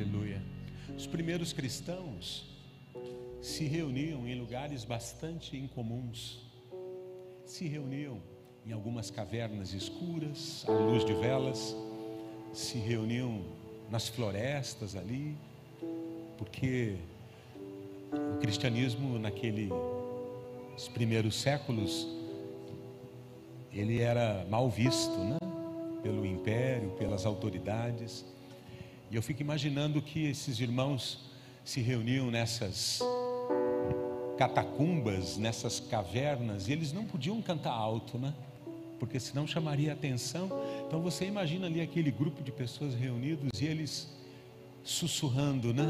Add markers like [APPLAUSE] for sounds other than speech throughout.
Aleluia. Os primeiros cristãos se reuniam em lugares bastante incomuns. Se reuniam em algumas cavernas escuras, à luz de velas, se reuniam nas florestas ali, porque o cristianismo naqueles primeiros séculos ele era mal visto, né? Pelo império, pelas autoridades. E eu fico imaginando que esses irmãos se reuniam nessas catacumbas, nessas cavernas, e eles não podiam cantar alto, né? Porque senão chamaria atenção. Então você imagina ali aquele grupo de pessoas reunidos e eles sussurrando, né?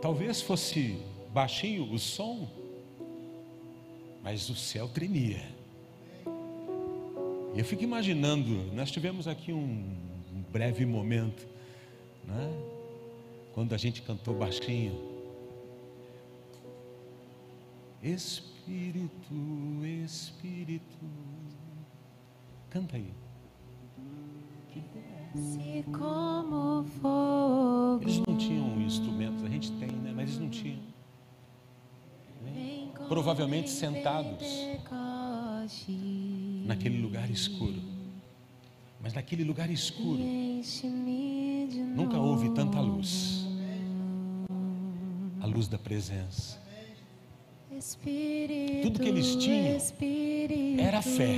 Talvez fosse baixinho o som, mas o céu tremia. E eu fico imaginando, nós tivemos aqui um, breve momento, né? quando a gente cantou baixinho. Espírito, Espírito, canta aí. Se como fogo. Eles não tinham instrumentos, a gente tem, né? Mas eles não tinham. Provavelmente sentados naquele lugar escuro. Mas naquele lugar escuro nunca houve tanta luz. A luz da presença. Tudo que eles tinham era fé.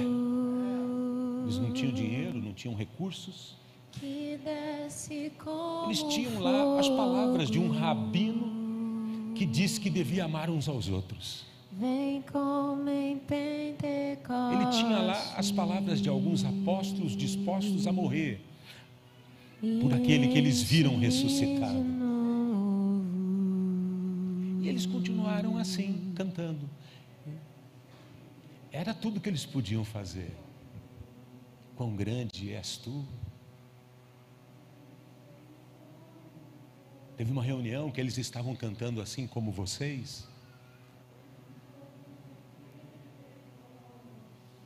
Eles não tinham dinheiro, não tinham recursos. Eles tinham lá as palavras de um rabino que disse que devia amar uns aos outros. Vem como em Pentecostes. Ele tinha lá as palavras de alguns apóstolos dispostos a morrer por aquele que eles viram ressuscitado. E eles continuaram assim, cantando. Era tudo que eles podiam fazer. Quão grande és tu. Teve uma reunião que eles estavam cantando assim como vocês.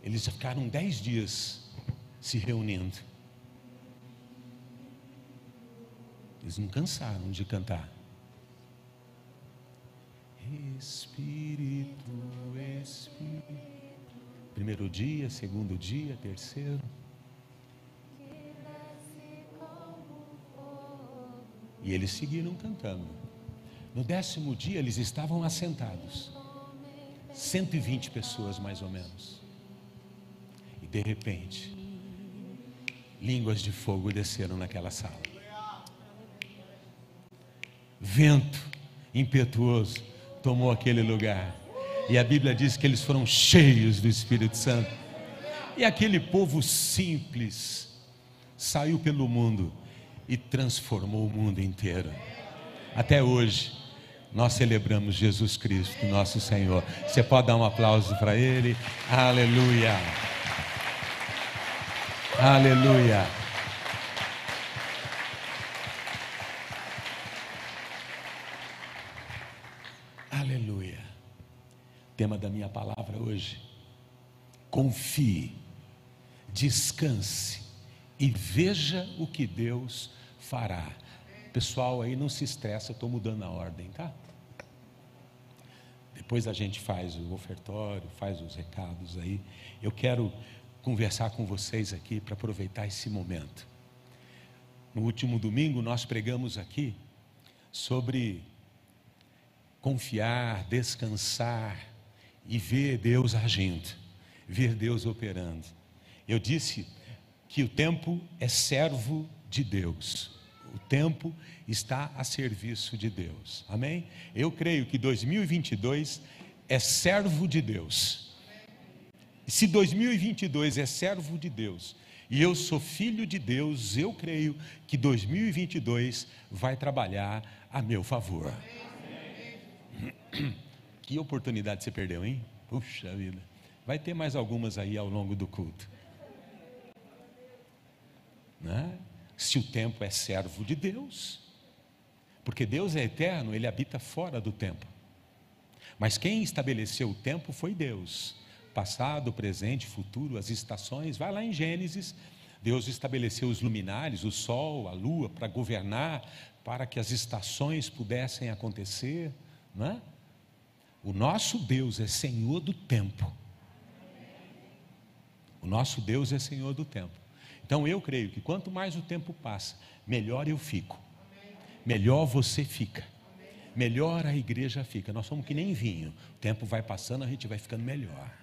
Eles ficaram dez dias se reunindo. Eles não cansaram de cantar. Espírito, Espírito. Primeiro dia, segundo dia, terceiro. E eles seguiram cantando. No décimo dia, eles estavam assentados. 120 pessoas, mais ou menos. De repente, línguas de fogo desceram naquela sala. Vento impetuoso tomou aquele lugar. E a Bíblia diz que eles foram cheios do Espírito Santo. E aquele povo simples saiu pelo mundo e transformou o mundo inteiro. Até hoje, nós celebramos Jesus Cristo, nosso Senhor. Você pode dar um aplauso para Ele? Aleluia! Aleluia! Aleluia! Tema da minha palavra hoje: confie, descanse e veja o que Deus fará. Pessoal, aí não se estressa, eu estou mudando a ordem, tá? Depois a gente faz o ofertório, faz os recados aí. Eu quero conversar com vocês aqui para aproveitar esse momento. No último domingo nós pregamos aqui sobre confiar, descansar e ver Deus agindo, ver Deus operando. Eu disse que o tempo é servo de Deus. O tempo está a serviço de Deus. Amém? Eu creio que 2022 é servo de Deus. Se 2022 é servo de Deus e eu sou filho de Deus, eu creio que 2022 vai trabalhar a meu favor. [CLEARS THROAT] Que oportunidade você perdeu, hein? Puxa vida. Vai ter mais algumas aí ao longo do culto. Né? Se o tempo é servo de Deus, porque Deus é eterno, ele habita fora do tempo. Mas quem estabeleceu o tempo foi Deus. Passado, presente, futuro, as estações, vai lá em Gênesis, Deus estabeleceu os luminares, o sol, a lua, para governar, para que as estações pudessem acontecer. Não é? O nosso Deus é Senhor do tempo. O nosso Deus é Senhor do tempo. Então eu creio que quanto mais o tempo passa, melhor eu fico. Melhor você fica. Melhor a igreja fica. Nós somos que nem vinho. O tempo vai passando, a gente vai ficando melhor.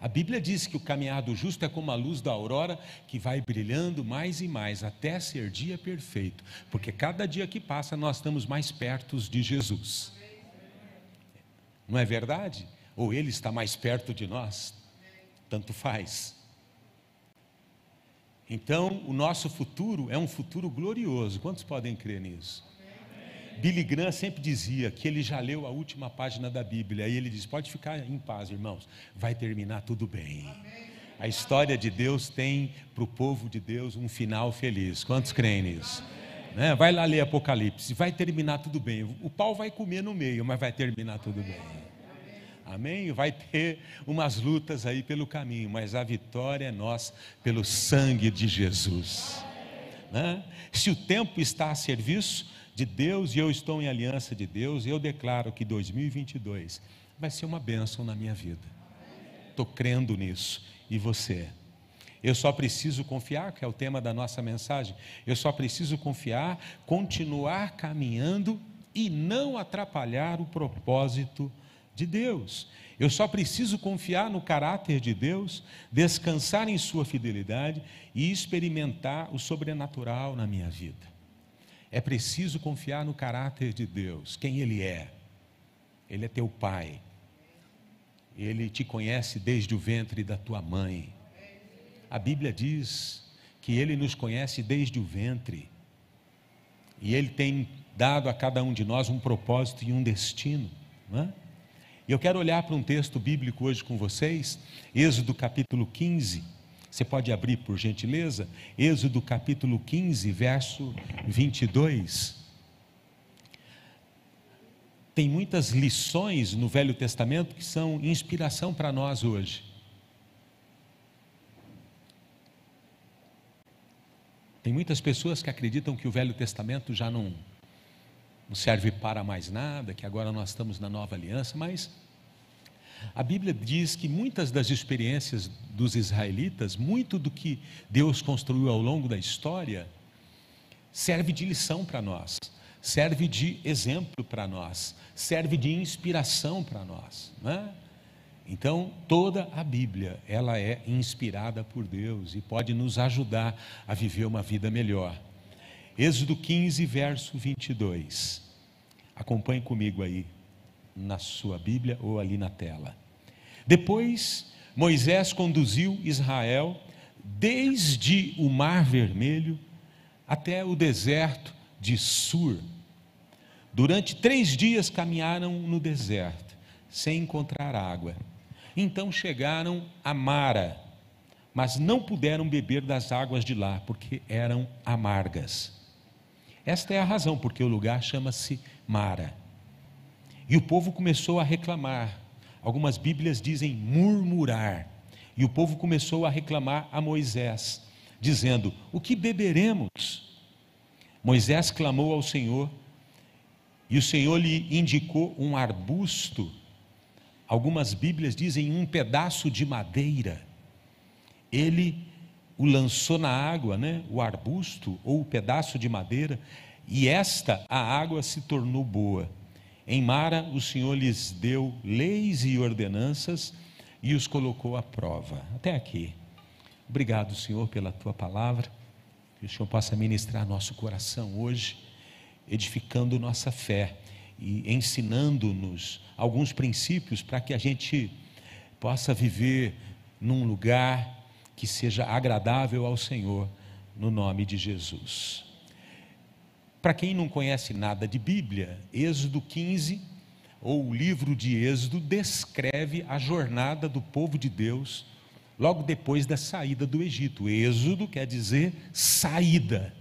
A Bíblia diz que o caminhar do justo é como a luz da aurora que vai brilhando mais e mais até ser dia perfeito, porque cada dia que passa nós estamos mais perto de Jesus. Não é verdade? Ou ele está mais perto de nós? Tanto faz. Então, o nosso futuro é um futuro glorioso. Quantos podem crer nisso? Billy Graham sempre dizia que ele já leu a última página da Bíblia. E ele diz: pode ficar em paz, irmãos, vai terminar tudo bem. A história de Deus tem para o povo de Deus um final feliz. Quantos creem nisso? Né? Vai lá ler Apocalipse, vai terminar tudo bem. O pau vai comer no meio, mas vai terminar tudo bem. Amém? Vai ter umas lutas aí pelo caminho, mas a vitória é nossa pelo sangue de Jesus. Né? Se o tempo está a serviço, de Deus e eu estou em aliança de Deus, eu declaro que 2022 vai ser uma bênção na minha vida. Estou crendo nisso. E você? Eu só preciso confiar, que é o tema da nossa mensagem. Eu só preciso confiar, continuar caminhando e não atrapalhar o propósito de Deus. Eu só preciso confiar no caráter de Deus, descansar em Sua fidelidade e experimentar o sobrenatural na minha vida. É preciso confiar no caráter de Deus, quem Ele é. Ele é teu Pai. Ele te conhece desde o ventre da tua mãe. A Bíblia diz que Ele nos conhece desde o ventre. E Ele tem dado a cada um de nós um propósito e um destino. É? E eu quero olhar para um texto bíblico hoje com vocês, Êxodo capítulo 15 você pode abrir, por gentileza, Êxodo capítulo 15, verso 22. Tem muitas lições no Velho Testamento que são inspiração para nós hoje. Tem muitas pessoas que acreditam que o Velho Testamento já não, não serve para mais nada, que agora nós estamos na nova aliança, mas a Bíblia diz que muitas das experiências dos israelitas, muito do que Deus construiu ao longo da história, serve de lição para nós, serve de exemplo para nós, serve de inspiração para nós. Né? Então, toda a Bíblia, ela é inspirada por Deus e pode nos ajudar a viver uma vida melhor. Êxodo 15, verso 22. Acompanhe comigo aí na sua Bíblia ou ali na tela. Depois, Moisés conduziu Israel desde o Mar Vermelho até o deserto de Sur. Durante três dias caminharam no deserto, sem encontrar água. Então chegaram a Mara, mas não puderam beber das águas de lá, porque eram amargas. Esta é a razão porque o lugar chama-se Mara. E o povo começou a reclamar. Algumas Bíblias dizem murmurar. E o povo começou a reclamar a Moisés, dizendo: O que beberemos? Moisés clamou ao Senhor, e o Senhor lhe indicou um arbusto. Algumas Bíblias dizem um pedaço de madeira. Ele o lançou na água, né? o arbusto ou o pedaço de madeira, e esta, a água se tornou boa. Em Mara, o Senhor lhes deu leis e ordenanças e os colocou à prova. Até aqui. Obrigado, Senhor, pela tua palavra. Que o Senhor possa ministrar nosso coração hoje, edificando nossa fé e ensinando-nos alguns princípios para que a gente possa viver num lugar que seja agradável ao Senhor, no nome de Jesus. Para quem não conhece nada de Bíblia, Êxodo 15, ou o livro de Êxodo, descreve a jornada do povo de Deus logo depois da saída do Egito. Êxodo quer dizer saída.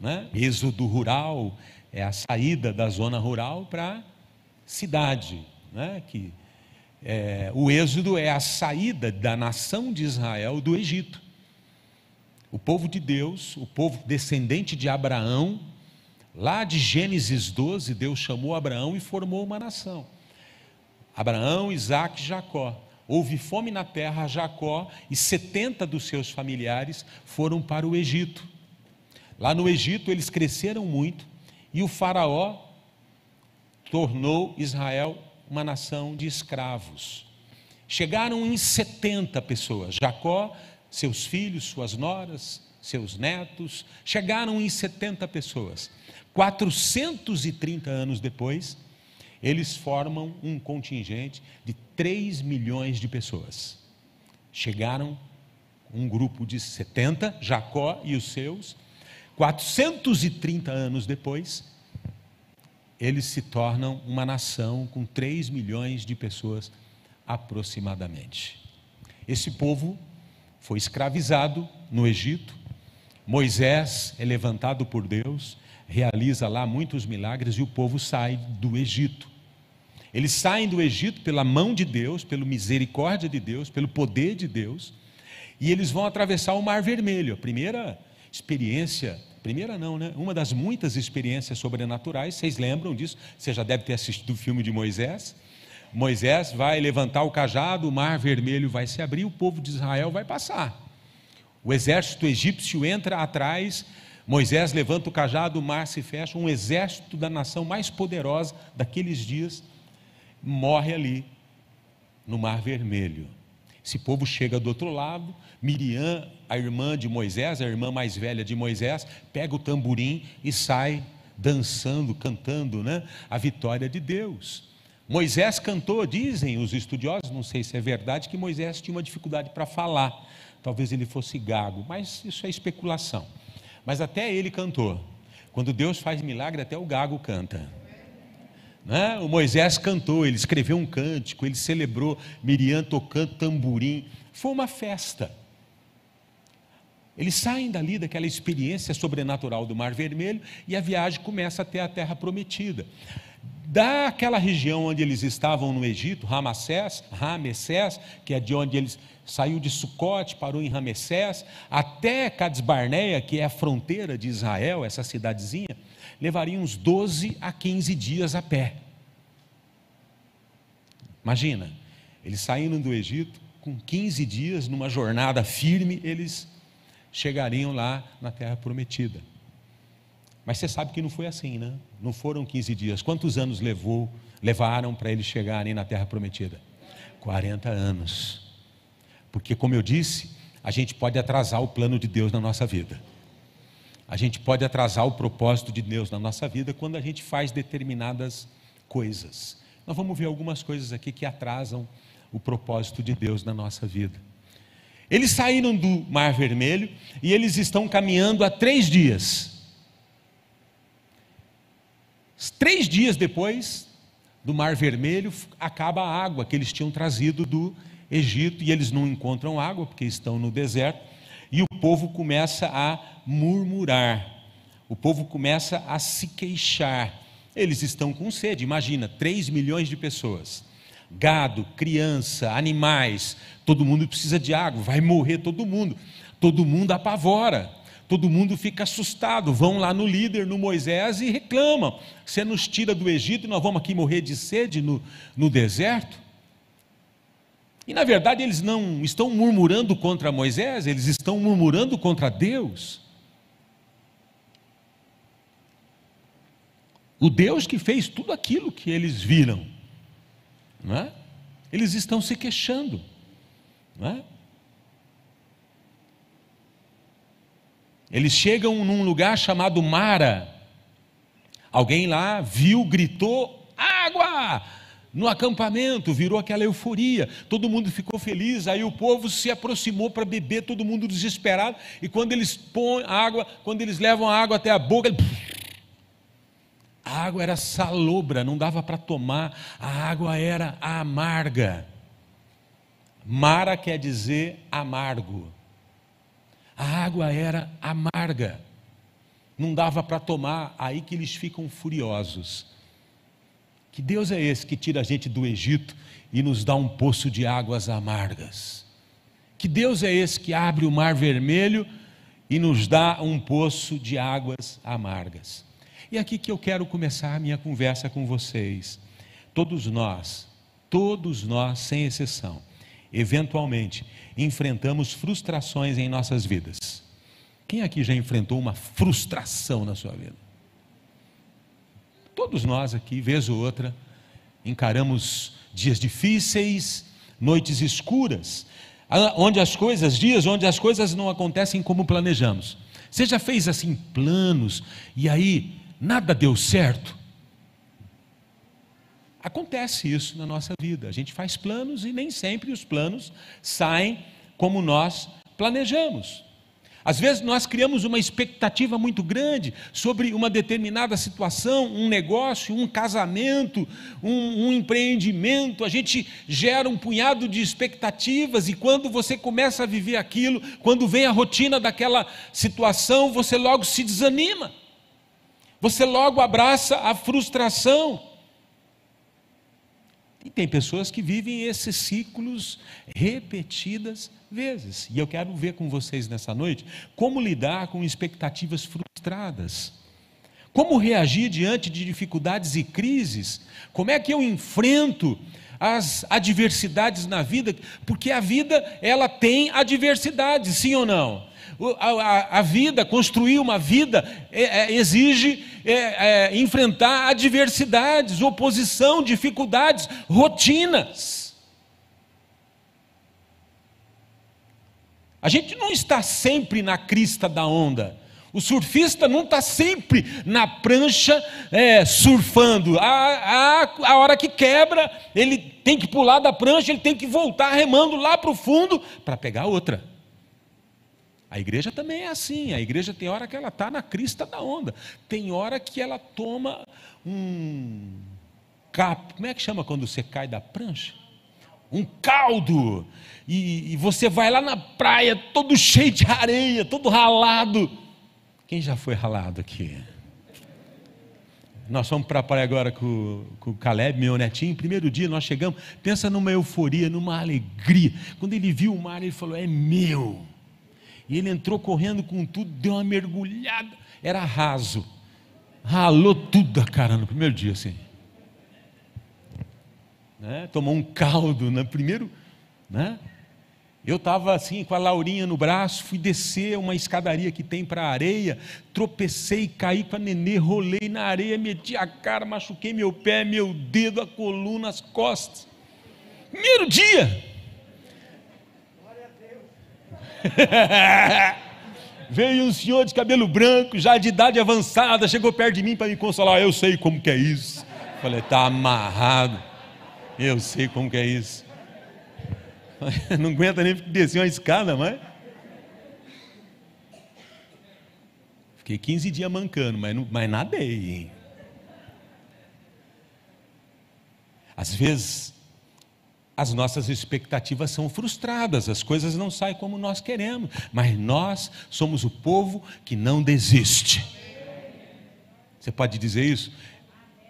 Né? Êxodo rural é a saída da zona rural para a cidade. Né? Que, é, o Êxodo é a saída da nação de Israel do Egito. o povo de Deus, o povo descendente de Abraão, lá de Gênesis 12, Deus chamou Abraão e formou uma nação. Abraão, Isaac e Jacó. Houve fome na terra, Jacó e 70 dos seus familiares foram para o Egito. Lá no Egito eles cresceram muito e o Faraó tornou Israel uma nação de escravos. Chegaram em 70 pessoas. Jacó, seus filhos, suas noras, seus netos, chegaram em 70 pessoas. 430 anos depois, eles formam um contingente de 3 milhões de pessoas. Chegaram um grupo de 70, Jacó e os seus. 430 anos depois, eles se tornam uma nação com 3 milhões de pessoas aproximadamente. Esse povo foi escravizado no Egito. Moisés é levantado por Deus, realiza lá muitos milagres e o povo sai do Egito. Eles saem do Egito pela mão de Deus, pela misericórdia de Deus, pelo poder de Deus, e eles vão atravessar o Mar Vermelho. A primeira experiência, primeira não, né? Uma das muitas experiências sobrenaturais, vocês lembram disso? Você já deve ter assistido o filme de Moisés. Moisés vai levantar o cajado, o Mar Vermelho vai se abrir, o povo de Israel vai passar. O exército egípcio entra atrás, Moisés levanta o cajado, o mar se fecha, um exército da nação mais poderosa daqueles dias morre ali, no Mar Vermelho. Esse povo chega do outro lado, Miriam, a irmã de Moisés, a irmã mais velha de Moisés, pega o tamborim e sai dançando, cantando né, a vitória de Deus. Moisés cantou, dizem os estudiosos, não sei se é verdade, que Moisés tinha uma dificuldade para falar. Talvez ele fosse gago, mas isso é especulação. Mas até ele cantou. Quando Deus faz milagre, até o gago canta. Né? O Moisés cantou, ele escreveu um cântico, ele celebrou Miriam tocando tamborim. Foi uma festa. Eles saem dali daquela experiência sobrenatural do Mar Vermelho e a viagem começa até a Terra Prometida. Daquela região onde eles estavam no Egito, Ramessés, Ramessés, que é de onde eles saiu de Sucote, parou em Ramessés, até Cades Barneia, que é a fronteira de Israel, essa cidadezinha, levaria uns 12 a 15 dias a pé. Imagina, eles saindo do Egito, com 15 dias, numa jornada firme, eles chegariam lá na terra prometida. Mas você sabe que não foi assim, né? Não foram 15 dias. Quantos anos levou, levaram para eles chegarem na terra prometida? 40 anos. Porque, como eu disse, a gente pode atrasar o plano de Deus na nossa vida. A gente pode atrasar o propósito de Deus na nossa vida quando a gente faz determinadas coisas. Nós vamos ver algumas coisas aqui que atrasam o propósito de Deus na nossa vida. Eles saíram do Mar Vermelho e eles estão caminhando há três dias. Três dias depois do Mar Vermelho, acaba a água que eles tinham trazido do Egito e eles não encontram água porque estão no deserto. E o povo começa a murmurar, o povo começa a se queixar. Eles estão com sede, imagina, 3 milhões de pessoas. Gado, criança, animais, todo mundo precisa de água, vai morrer todo mundo. Todo mundo apavora, todo mundo fica assustado. Vão lá no líder, no Moisés, e reclamam: Você nos tira do Egito e nós vamos aqui morrer de sede no, no deserto? E na verdade eles não estão murmurando contra Moisés, eles estão murmurando contra Deus. O Deus que fez tudo aquilo que eles viram, não é? eles estão se queixando. Não é? Eles chegam num lugar chamado Mara. Alguém lá viu, gritou: água! no acampamento, virou aquela euforia, todo mundo ficou feliz, aí o povo se aproximou para beber, todo mundo desesperado, e quando eles põem água, quando eles levam a água até a boca, a água era salobra, não dava para tomar, a água era amarga. Mara quer dizer amargo. A água era amarga, não dava para tomar, aí que eles ficam furiosos. Que Deus é esse que tira a gente do Egito e nos dá um poço de águas amargas? Que Deus é esse que abre o mar vermelho e nos dá um poço de águas amargas. E é aqui que eu quero começar a minha conversa com vocês. Todos nós, todos nós, sem exceção, eventualmente enfrentamos frustrações em nossas vidas. Quem aqui já enfrentou uma frustração na sua vida? Todos nós aqui, vez ou outra, encaramos dias difíceis, noites escuras, onde as coisas, dias onde as coisas não acontecem como planejamos. Você já fez assim planos e aí nada deu certo? Acontece isso na nossa vida. A gente faz planos e nem sempre os planos saem como nós planejamos. Às vezes nós criamos uma expectativa muito grande sobre uma determinada situação, um negócio, um casamento, um, um, empreendimento. A gente gera um punhado de expectativas e quando você começa a viver aquilo, quando vem a rotina daquela situação, você logo se desanima. Você logo abraça a frustração. E tem pessoas que vivem esses ciclos repetidas vezes. E eu quero ver com vocês nessa noite como lidar com expectativas frustradas. Como reagir diante de dificuldades e crises? Como é que eu enfrento as adversidades na vida? Porque a vida, ela tem adversidades, sim ou não? A, a, a vida, construir uma vida, é, é, exige é, é, enfrentar adversidades, oposição, dificuldades, rotinas. A gente não está sempre na crista da onda. O surfista não está sempre na prancha é, surfando. A, a, a hora que quebra, ele tem que pular da prancha, ele tem que voltar remando lá para o fundo para pegar outra. A igreja também é assim. A igreja tem hora que ela está na crista da onda. Tem hora que ela toma um cap. Como é que chama quando você cai da prancha? Um caldo. E, e você vai lá na praia todo cheio de areia, todo ralado. Quem já foi ralado aqui? Nós fomos para a praia agora com, com o Caleb, meu netinho. Primeiro dia nós chegamos, pensa numa euforia, numa alegria. Quando ele viu o mar, ele falou: É meu. E ele entrou correndo com tudo, deu uma mergulhada, era raso. Ralou tudo a cara no primeiro dia, assim. Né? Tomou um caldo no primeiro. Né? Eu estava assim com a Laurinha no braço, fui descer uma escadaria que tem para a areia, tropecei, caí com a nenê, rolei na areia, meti a cara, machuquei meu pé, meu dedo, a coluna, as costas. Primeiro dia. [LAUGHS] Veio um senhor de cabelo branco, já de idade avançada, chegou perto de mim para me consolar. Eu sei como que é isso. Falei, tá amarrado. Eu sei como que é isso. [LAUGHS] Não aguenta nem descer uma escada, mas. Fiquei 15 dias mancando, mas, não, mas nadei. Às vezes as nossas expectativas são frustradas, as coisas não saem como nós queremos, mas nós somos o povo que não desiste. Você pode dizer isso?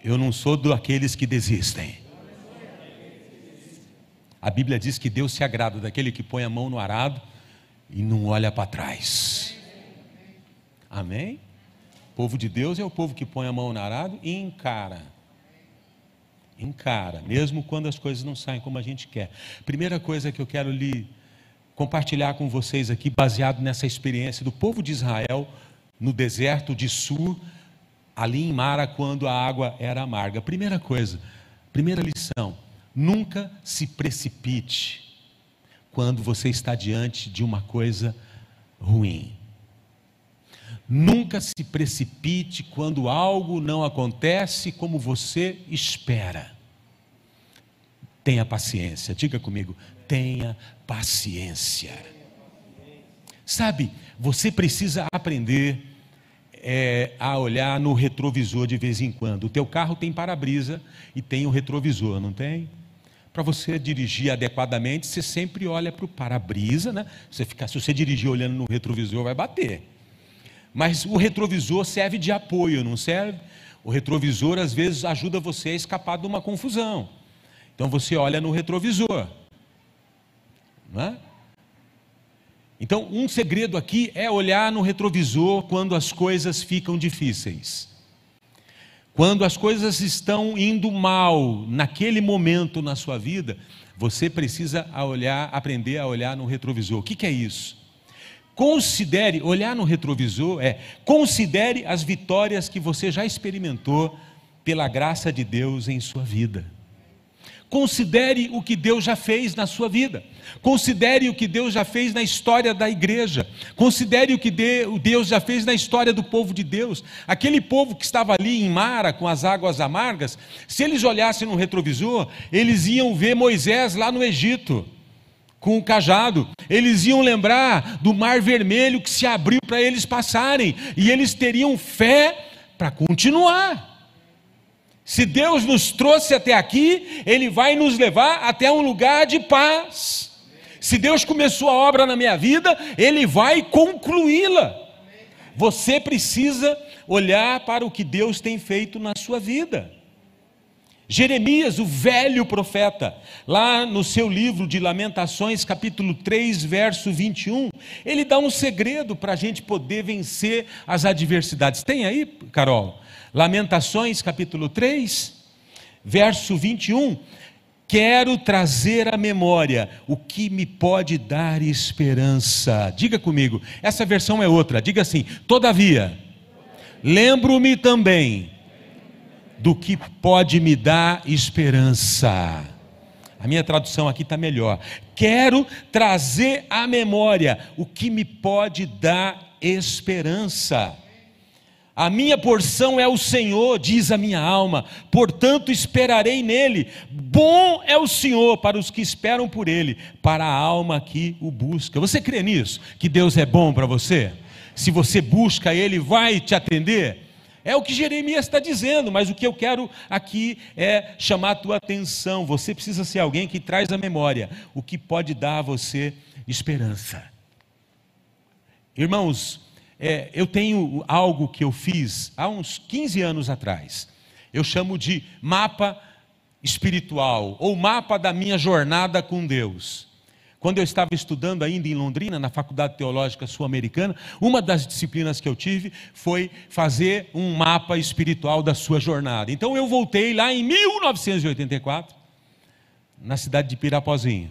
Eu não sou daqueles que desistem. A Bíblia diz que Deus se agrada daquele que põe a mão no arado e não olha para trás. Amém? O povo de Deus é o povo que põe a mão no arado e encara encara, mesmo quando as coisas não saem como a gente quer. Primeira coisa que eu quero lhe compartilhar com vocês aqui, baseado nessa experiência do povo de Israel no deserto de Sur, ali em Mara, quando a água era amarga. Primeira coisa, primeira lição: nunca se precipite quando você está diante de uma coisa ruim. Nunca se precipite quando algo não acontece como você espera. Tenha paciência, diga comigo, tenha paciência. Sabe, você precisa aprender é, a olhar no retrovisor de vez em quando. O teu carro tem para-brisa e tem o retrovisor, não tem? Para você dirigir adequadamente, você sempre olha para o para-brisa, né? Você fica, se você dirigir olhando no retrovisor, vai bater. Mas o retrovisor serve de apoio, não serve? O retrovisor às vezes ajuda você a escapar de uma confusão. Então você olha no retrovisor. Não é? Então, um segredo aqui é olhar no retrovisor quando as coisas ficam difíceis. Quando as coisas estão indo mal naquele momento na sua vida, você precisa olhar, aprender a olhar no retrovisor. O que, que é isso? Considere, olhar no retrovisor é considere as vitórias que você já experimentou pela graça de Deus em sua vida. Considere o que Deus já fez na sua vida. Considere o que Deus já fez na história da igreja. Considere o que Deus já fez na história do povo de Deus. Aquele povo que estava ali em Mara com as águas amargas, se eles olhassem no retrovisor, eles iam ver Moisés lá no Egito com o cajado. Eles iam lembrar do mar vermelho que se abriu para eles passarem e eles teriam fé para continuar. Se Deus nos trouxe até aqui, Ele vai nos levar até um lugar de paz. Se Deus começou a obra na minha vida, Ele vai concluí-la. Você precisa olhar para o que Deus tem feito na sua vida. Jeremias, o velho profeta, lá no seu livro de Lamentações, capítulo 3, verso 21, ele dá um segredo para a gente poder vencer as adversidades. Tem aí, Carol? Lamentações, capítulo 3, verso 21. Quero trazer à memória o que me pode dar esperança. Diga comigo, essa versão é outra. Diga assim: Todavia, lembro-me também do que pode me dar esperança. A minha tradução aqui está melhor. Quero trazer à memória o que me pode dar esperança. A minha porção é o Senhor, diz a minha alma, portanto esperarei nele. Bom é o Senhor para os que esperam por ele, para a alma que o busca. Você crê nisso? Que Deus é bom para você? Se você busca, ele vai te atender? É o que Jeremias está dizendo, mas o que eu quero aqui é chamar a tua atenção. Você precisa ser alguém que traz à memória o que pode dar a você esperança. Irmãos, é, eu tenho algo que eu fiz há uns 15 anos atrás. Eu chamo de mapa espiritual, ou mapa da minha jornada com Deus. Quando eu estava estudando ainda em Londrina, na Faculdade Teológica Sul-Americana, uma das disciplinas que eu tive foi fazer um mapa espiritual da sua jornada. Então eu voltei lá em 1984, na cidade de Pirapozinho.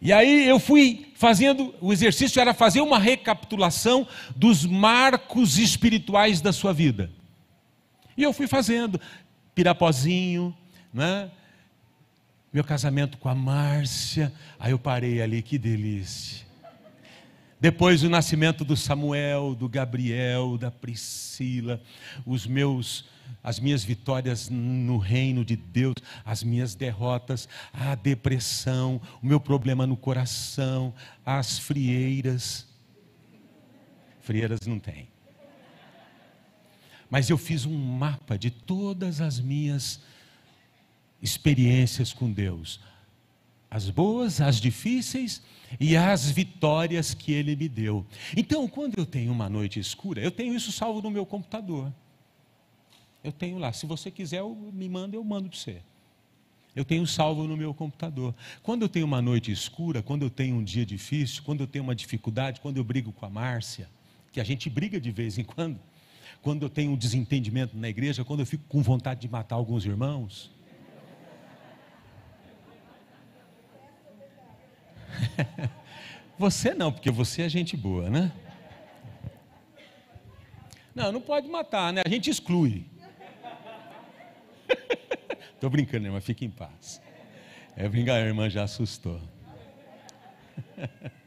E aí eu fui fazendo, o exercício era fazer uma recapitulação dos marcos espirituais da sua vida. E eu fui fazendo, Pirapozinho, né? Meu casamento com a Márcia, aí eu parei ali, que delícia. Depois o nascimento do Samuel, do Gabriel, da Priscila, os meus as minhas vitórias no reino de Deus, as minhas derrotas, a depressão, o meu problema no coração, as frieiras. Frieiras não tem. Mas eu fiz um mapa de todas as minhas experiências com Deus, as boas, as difíceis e as vitórias que Ele me deu. Então, quando eu tenho uma noite escura, eu tenho isso salvo no meu computador. Eu tenho lá. Se você quiser, me manda, eu mando para você. Eu tenho salvo no meu computador. Quando eu tenho uma noite escura, quando eu tenho um dia difícil, quando eu tenho uma dificuldade, quando eu brigo com a Márcia, que a gente briga de vez em quando, quando eu tenho um desentendimento na igreja, quando eu fico com vontade de matar alguns irmãos. [LAUGHS] Você não, porque você é gente boa, né? Não, não pode matar, né? A gente exclui. [LAUGHS] Estou brincando, irmã, fique em paz. É brincar, a irmã já assustou. [LAUGHS]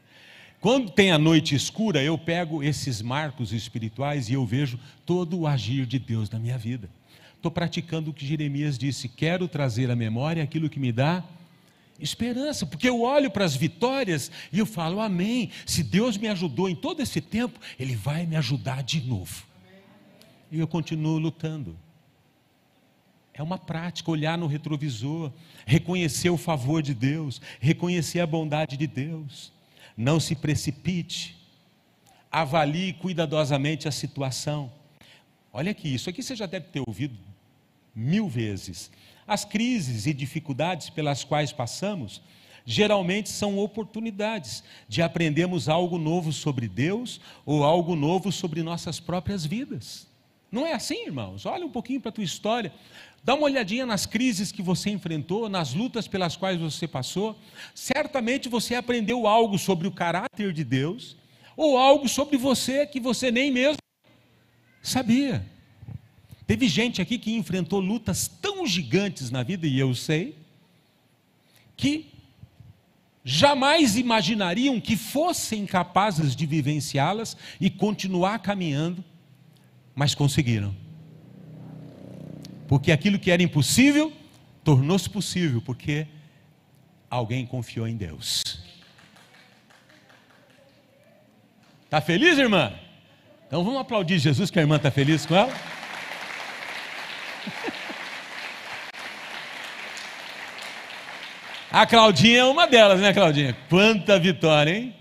Quando tem a noite escura, eu pego esses marcos espirituais e eu vejo todo o agir de Deus na minha vida. Estou praticando o que Jeremias disse: quero trazer à memória aquilo que me dá esperança, porque eu olho para as vitórias e eu falo, Amém. Se Deus me ajudou em todo esse tempo, Ele vai me ajudar de novo. E eu continuo lutando. É uma prática, olhar no retrovisor, reconhecer o favor de Deus, reconhecer a bondade de Deus. Não se precipite, avalie cuidadosamente a situação. Olha aqui, isso aqui você já deve ter ouvido mil vezes. As crises e dificuldades pelas quais passamos geralmente são oportunidades de aprendermos algo novo sobre Deus ou algo novo sobre nossas próprias vidas. Não é assim, irmãos? Olha um pouquinho para a tua história. Dá uma olhadinha nas crises que você enfrentou, nas lutas pelas quais você passou. Certamente você aprendeu algo sobre o caráter de Deus, ou algo sobre você que você nem mesmo sabia. Teve gente aqui que enfrentou lutas tão gigantes na vida, e eu sei, que jamais imaginariam que fossem capazes de vivenciá-las e continuar caminhando, mas conseguiram. Porque aquilo que era impossível tornou-se possível, porque alguém confiou em Deus. Está feliz, irmã? Então vamos aplaudir Jesus, que a irmã está feliz com ela? A Claudinha é uma delas, né, Claudinha? Quanta vitória, hein?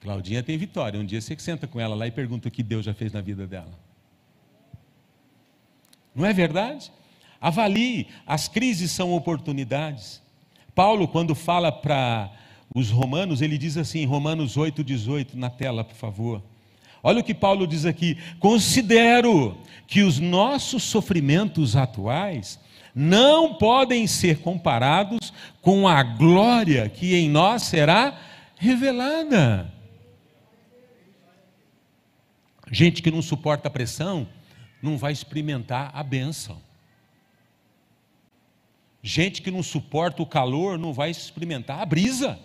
Claudinha tem vitória. Um dia você senta com ela lá e pergunta o que Deus já fez na vida dela. Não é verdade? Avalie, as crises são oportunidades. Paulo, quando fala para os romanos, ele diz assim, Romanos 8, 18, na tela, por favor. Olha o que Paulo diz aqui: considero que os nossos sofrimentos atuais não podem ser comparados com a glória que em nós será revelada. Gente que não suporta a pressão não vai experimentar a bênção. Gente que não suporta o calor não vai experimentar a brisa.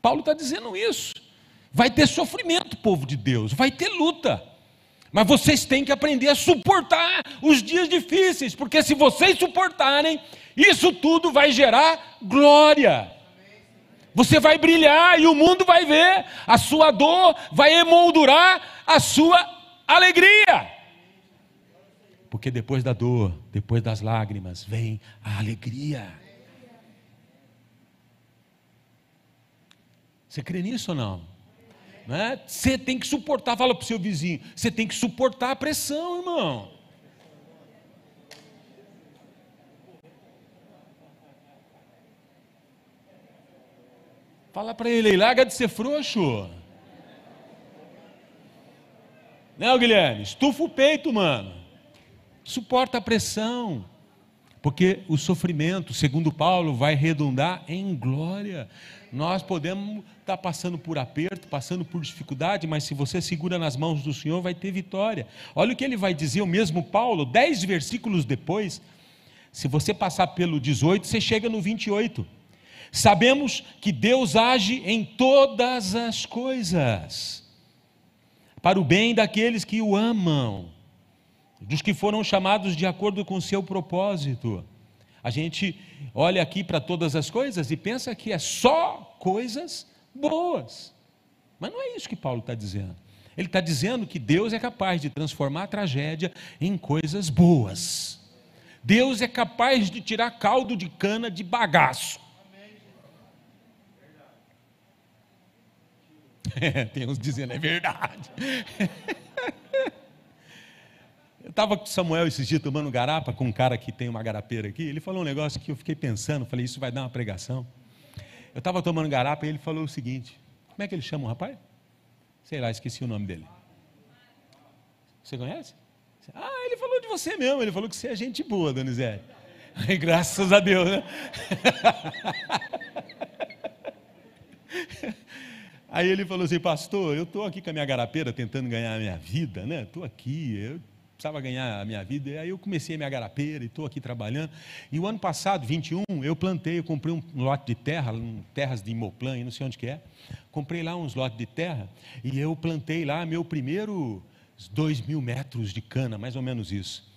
Paulo está dizendo isso. Vai ter sofrimento, povo de Deus, vai ter luta. Mas vocês têm que aprender a suportar os dias difíceis, porque se vocês suportarem, isso tudo vai gerar glória. Você vai brilhar e o mundo vai ver, a sua dor vai emoldurar a sua alegria. Porque depois da dor, depois das lágrimas, vem a alegria. Você crê nisso ou não? Né? Você tem que suportar, fala para o seu vizinho, você tem que suportar a pressão, irmão. Fala para ele, larga de ser frouxo. Não, Guilherme, estufa o peito, mano. Suporta a pressão. Porque o sofrimento, segundo Paulo, vai redundar em glória. Nós podemos estar passando por aperto, passando por dificuldade, mas se você segura nas mãos do Senhor, vai ter vitória. Olha o que ele vai dizer, o mesmo Paulo, dez versículos depois. Se você passar pelo 18, você chega no 28. Sabemos que Deus age em todas as coisas, para o bem daqueles que o amam dos que foram chamados de acordo com o seu propósito. A gente olha aqui para todas as coisas e pensa que é só coisas boas. Mas não é isso que Paulo está dizendo. Ele está dizendo que Deus é capaz de transformar a tragédia em coisas boas. Deus é capaz de tirar caldo de cana de bagaço. É, [LAUGHS] tem uns dizendo, é verdade. [LAUGHS] Eu estava com Samuel esses dias tomando garapa com um cara que tem uma garapeira aqui. Ele falou um negócio que eu fiquei pensando. Falei, isso vai dar uma pregação. Eu estava tomando garapa e ele falou o seguinte: Como é que ele chama o rapaz? Sei lá, esqueci o nome dele. Você conhece? Ah, ele falou de você mesmo. Ele falou que você é gente boa, Donizete. [LAUGHS] Graças a Deus, né? [LAUGHS] Aí ele falou assim, pastor, eu estou aqui com a minha garapeira tentando ganhar a minha vida, né? Estou aqui, eu precisava ganhar a minha vida. E aí eu comecei a minha garapeira e estou aqui trabalhando. E o ano passado, 21, eu plantei, eu comprei um lote de terra, um, terras de Imoplan, não sei onde que é. Comprei lá uns lotes de terra e eu plantei lá meu primeiro dois mil metros de cana, mais ou menos isso.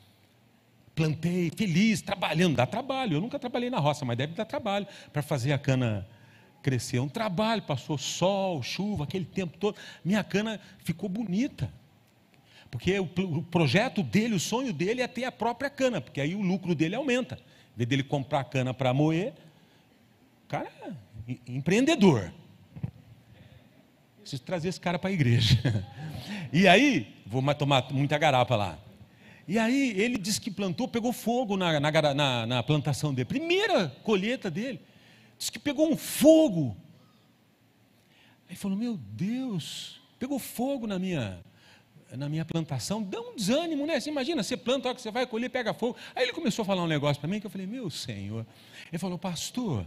Plantei, feliz, trabalhando, dá trabalho. Eu nunca trabalhei na roça, mas deve dar trabalho para fazer a cana crescer. Um trabalho, passou sol, chuva, aquele tempo todo. Minha cana ficou bonita. Porque o, projeto dele, o sonho dele é ter a própria cana, porque aí o lucro dele aumenta. Em vez dele comprar cana para moer, o cara é empreendedor. Preciso trazer esse cara para a igreja. [LAUGHS] E aí, vou tomar muita garapa lá. E aí ele disse que plantou, pegou fogo na, na, na, na plantação dele. Primeira colheita dele. Disse que pegou um fogo. Aí falou: Meu Deus, pegou fogo na minha, na minha plantação. Dá um desânimo, né? Você imagina, você planta, a hora que você vai colher, pega fogo. Aí ele começou a falar um negócio para mim que eu falei: Meu Senhor. Ele falou: Pastor.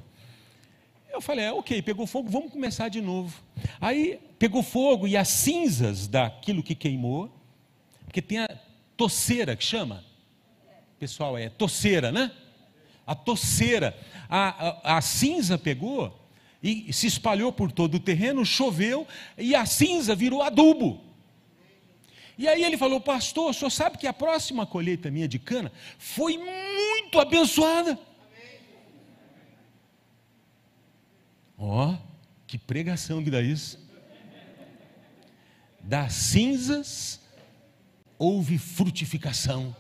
Eu falei: é, Ok, pegou fogo, vamos começar de novo. Aí pegou fogo e as cinzas daquilo que queimou, porque tem a toceira que chama. Pessoal, é toceira, né? A toceira. A, a, a cinza pegou e se espalhou por todo o terreno, choveu e a cinza virou adubo. E aí ele falou, pastor, o senhor sabe que a próxima colheita minha de cana foi muito abençoada. Ó, oh, que pregação que dá isso. Das cinzas houve frutificação.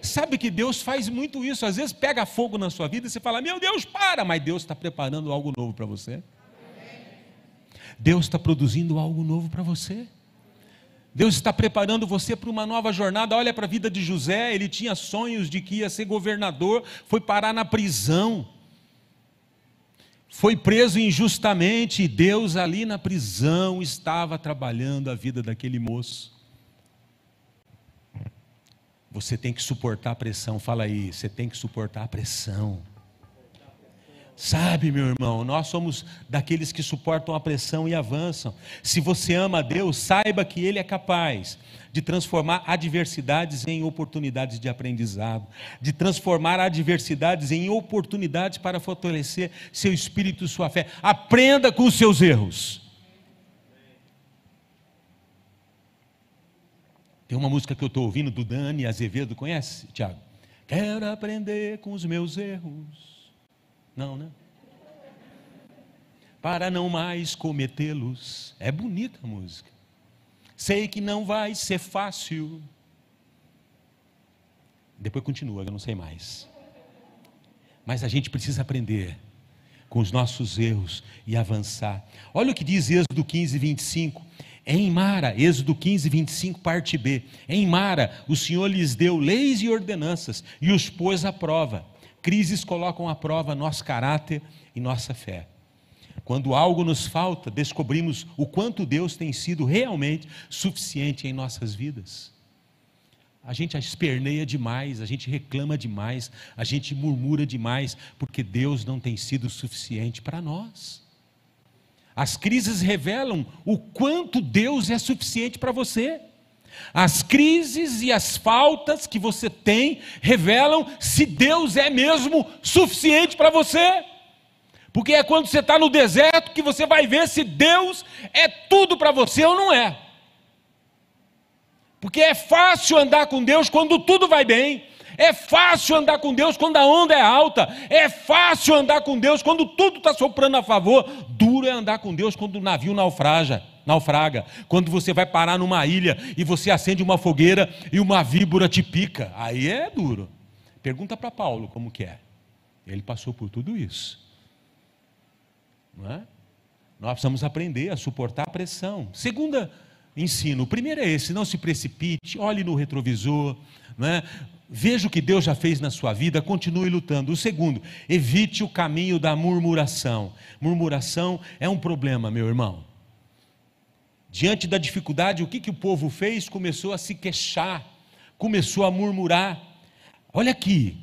Sabe que Deus faz muito isso. Às vezes pega fogo na sua vida e você fala: Meu Deus, para! Mas Deus está preparando algo novo para você. Deus está produzindo algo novo para você. Deus está preparando você para uma nova jornada. Olha para a vida de José, ele tinha sonhos de que ia ser governador, foi parar na prisão. Foi preso injustamente e Deus ali na prisão estava trabalhando a vida daquele moço. Você tem que suportar a pressão. Fala aí, você tem que suportar a pressão. Sabe, meu irmão, nós somos daqueles que suportam a pressão e avançam. Se você ama a Deus, saiba que Ele é capaz de transformar adversidades em oportunidades de aprendizado, de transformar adversidades em oportunidades para fortalecer seu espírito e sua fé. Aprenda com os seus erros. Tem uma música que eu estou ouvindo do Dani Azevedo, conhece, Tiago? Quero aprender com os meus erros. Não, né? Para não mais cometê-los. É bonita a música. Sei que não vai ser fácil. Depois continua, eu não sei mais. Mas a gente precisa aprender com os nossos erros e avançar. Olha o que diz Êxodo 15, 25. Em Mara, Êxodo 15, 25, parte B. Em Mara, o Senhor lhes deu leis e ordenanças e os pôs à prova. Crises colocam à prova nosso caráter e nossa fé. Quando algo nos falta, descobrimos o quanto Deus tem sido realmente suficiente em nossas vidas. A gente esperneia demais, a gente reclama demais, a gente murmura demais, porque Deus não tem sido suficiente para nós. As crises revelam o quanto Deus é suficiente para você. As crises e as faltas que você tem revelam se Deus é mesmo suficiente para você. Porque é quando você está no deserto que você vai ver se Deus é tudo para você ou não é. Porque é fácil andar com Deus quando tudo vai bem, é fácil andar com Deus quando a onda é alta. É fácil andar com Deus quando tudo está soprando a favor. Duro é andar com Deus quando o navio naufraga. Naufraga, quando você vai parar numa ilha e você acende uma fogueira e uma víbora te pica, aí é duro. Pergunta para Paulo como que é. Ele passou por tudo isso. Não é? Nós precisamos aprender a suportar a pressão. Segunda ensino, o primeiro é esse: não se precipite, olhe no retrovisor, não é? Veja o que Deus já fez na sua vida, continue lutando. O segundo, evite o caminho da murmuração. Murmuração é um problema, meu irmão. Diante da dificuldade, o que, que o povo fez? Começou a se queixar, começou a murmurar. Olha aqui,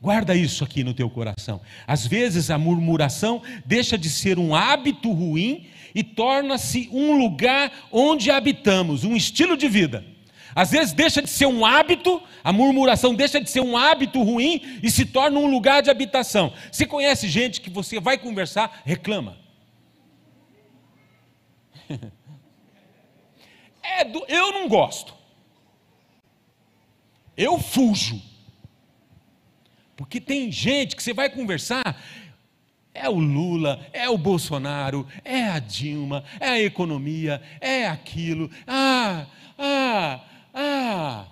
guarda isso aqui no teu coração. Às vezes a murmuração deixa de ser um hábito ruim e torna-se um lugar onde habitamos, um estilo de vida. Às vezes deixa de ser um hábito, a murmuração deixa de ser um hábito ruim e se torna um lugar de habitação. Você conhece gente que você vai conversar, reclama. [LAUGHS] É do, eu não gosto. Eu fujo. Porque tem gente que você vai conversar, é o Lula, é o Bolsonaro, é a Dilma, é a economia, é aquilo. Ah, ah, ah,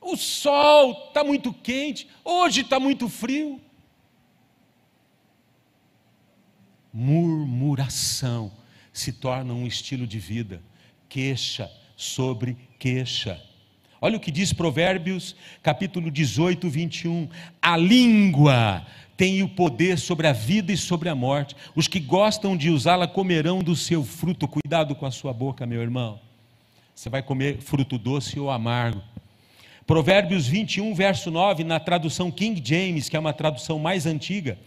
o sol está muito quente, hoje está muito frio. Murmuração se torna um estilo de vida, queixa, sobre queixa. Olha o que diz Provérbios, capítulo 18, 21. A língua tem o poder sobre a vida e sobre a morte. Os que gostam de usá-la comerão do seu fruto. Cuidado com a sua boca, meu irmão. Você vai comer fruto doce ou amargo. Provérbios 21, verso 9, na tradução King James, que é uma tradução mais antiga,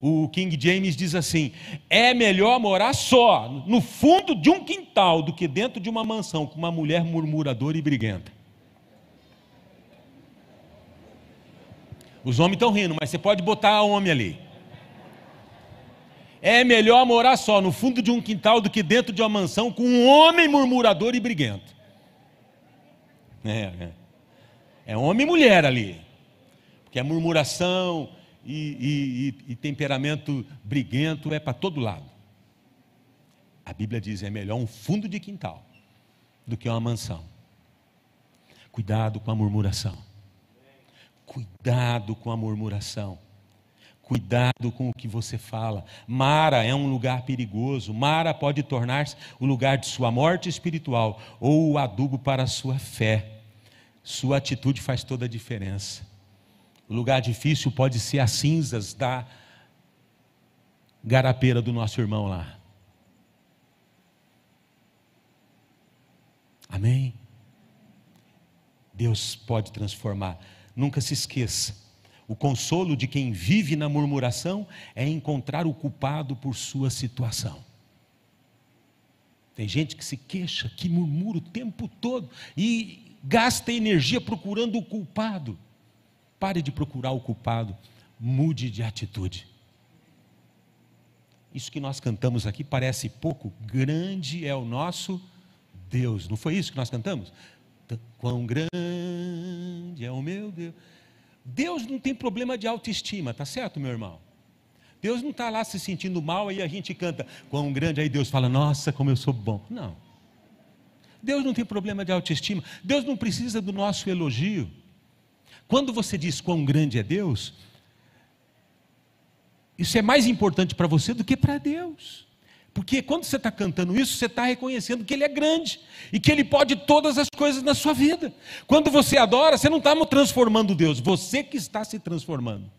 o King James diz assim: É melhor morar só, no fundo de um quintal, do que dentro de uma mansão com uma mulher murmuradora e briguenta. Os homens estão rindo, mas você pode botar a homem ali. É melhor morar só no fundo de um quintal do que dentro de uma mansão com um homem murmurador e briguento. É, é. É homem e mulher ali. Porque a murmuração e, e, e, e temperamento briguento é para todo lado. A Bíblia diz: é melhor um fundo de quintal do que uma mansão. Cuidado com a murmuração. Cuidado com a murmuração. Cuidado com o que você fala. Mara é um lugar perigoso. Mara pode tornar-se o lugar de sua morte espiritual ou o adubo para a sua fé. Sua atitude faz toda a diferença. O lugar difícil pode ser as cinzas da garapeira do nosso irmão lá. Amém? Deus pode transformar. Nunca se esqueça. O consolo de quem vive na murmuração é encontrar o culpado por sua situação. Tem gente que se queixa, que murmura o tempo todo e gasta energia procurando o culpado. Pare de procurar o culpado, mude de atitude. Isso que nós cantamos aqui parece pouco, grande é o nosso Deus. Não foi isso que nós cantamos? Quão grande é o meu Deus. Deus não tem problema de autoestima, tá certo, meu irmão? Deus não está lá se sentindo mal, aí a gente canta, quão grande, aí Deus fala, nossa, como eu sou bom. Não. Deus não tem problema de autoestima, Deus não precisa do nosso elogio. Quando você diz quão grande é Deus, isso é mais importante para você do que para Deus. Porque quando você está cantando isso, você está reconhecendo que Ele é grande e que Ele pode todas as coisas na sua vida. Quando você adora, você não está transformando Deus, você que está se transformando.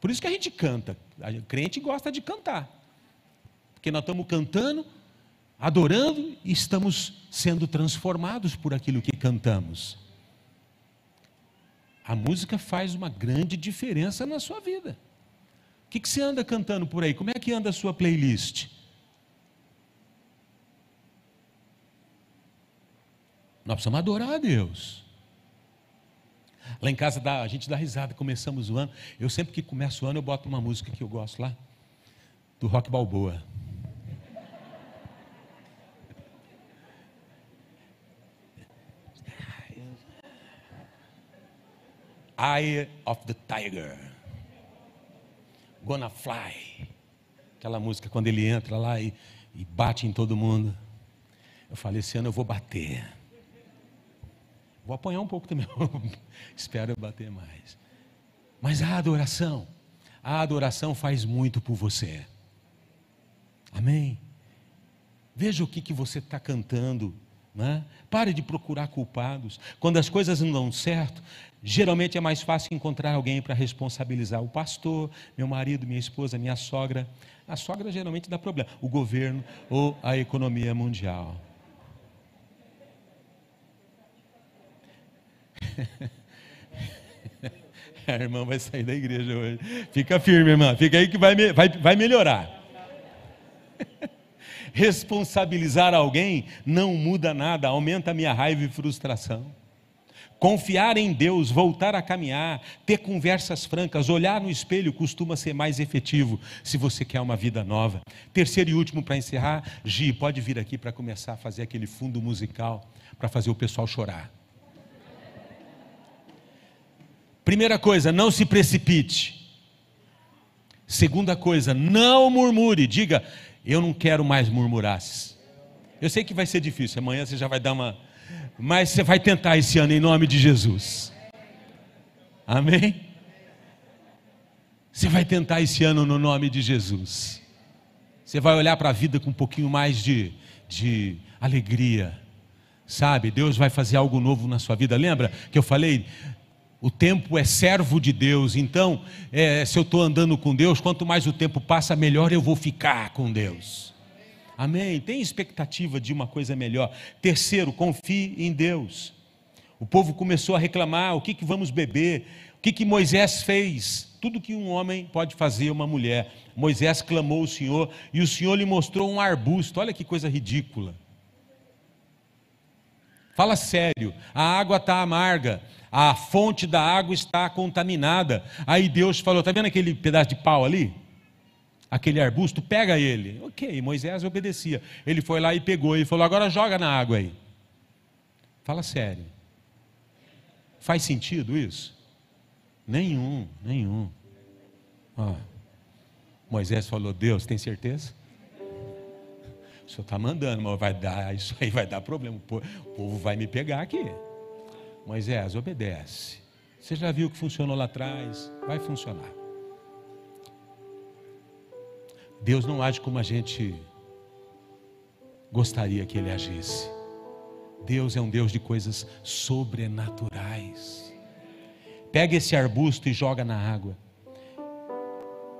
Por isso que a gente canta. A crente gosta de cantar. Porque nós estamos cantando, adorando e estamos sendo transformados por aquilo que cantamos. A música faz uma grande diferença na sua vida. O que, que você anda cantando por aí? Como é que anda a sua playlist? Nós precisamos adorar a Deus. Lá em casa a gente dá risada, começamos o ano. Eu sempre que começo o ano eu boto uma música que eu gosto lá, do Rock Balboa. Eye of the Tiger. Gonna Fly. Aquela música quando ele entra lá e, e bate em todo mundo. Eu falei, esse ano eu vou bater. Vou apanhar um pouco também. [LAUGHS] Espero bater mais. Mas a adoração, a adoração faz muito por você. Amém? Veja o que, que você está cantando. Né? Pare de procurar culpados. Quando as coisas não dão certo, Geralmente é mais fácil encontrar alguém para responsabilizar o pastor, meu marido, minha esposa, minha sogra. A sogra geralmente dá problema, o governo ou a economia mundial. [LAUGHS] a irmã vai sair da igreja hoje. Fica firme, irmã. Fica aí que vai, vai, vai melhorar. [LAUGHS] Responsabilizar alguém não muda nada, aumenta a minha raiva e frustração. Confiar em Deus, voltar a caminhar, ter conversas francas, olhar no espelho costuma ser mais efetivo se você quer uma vida nova. Terceiro e último para encerrar, Gi, pode vir aqui para começar a fazer aquele fundo musical para fazer o pessoal chorar. Primeira coisa, não se precipite. Segunda coisa, não murmure. Diga, eu não quero mais murmurar. Eu sei que vai ser difícil, amanhã você já vai dar uma mas você vai tentar esse ano em nome de Jesus. Amém? Você vai tentar esse ano no nome de Jesus. Você vai olhar para a vida com um pouquinho mais de, de alegria. Sabe, Deus vai fazer algo novo na sua vida. Lembra que eu falei? O tempo é servo de Deus, então, é, se eu estou andando com Deus, quanto mais o tempo passa, melhor eu vou ficar com Deus. Amém? Tem expectativa de uma coisa melhor. Terceiro, confie em Deus. O povo começou a reclamar: o que, que vamos beber? O que, que Moisés fez? Tudo que um homem pode fazer, uma mulher. Moisés clamou ao Senhor e o Senhor lhe mostrou um arbusto. Olha que coisa ridícula. Fala sério, a água está amarga, a fonte da água está contaminada. Aí Deus falou: está vendo aquele pedaço de pau ali? Aquele arbusto, pega ele. Ok, Moisés obedecia. Ele foi lá e pegou e falou: agora joga na água aí. Fala sério. Faz sentido isso? Nenhum, nenhum. Moisés falou: Deus, tem certeza? O senhor está mandando, mas vai dar, isso aí vai dar problema. O povo vai me pegar aqui. Moisés, obedece. Você já viu que funcionou lá atrás? Vai funcionar. Deus não age como a gente gostaria que ele agisse. Deus é um Deus de coisas sobrenaturais. Pega esse arbusto e joga na água.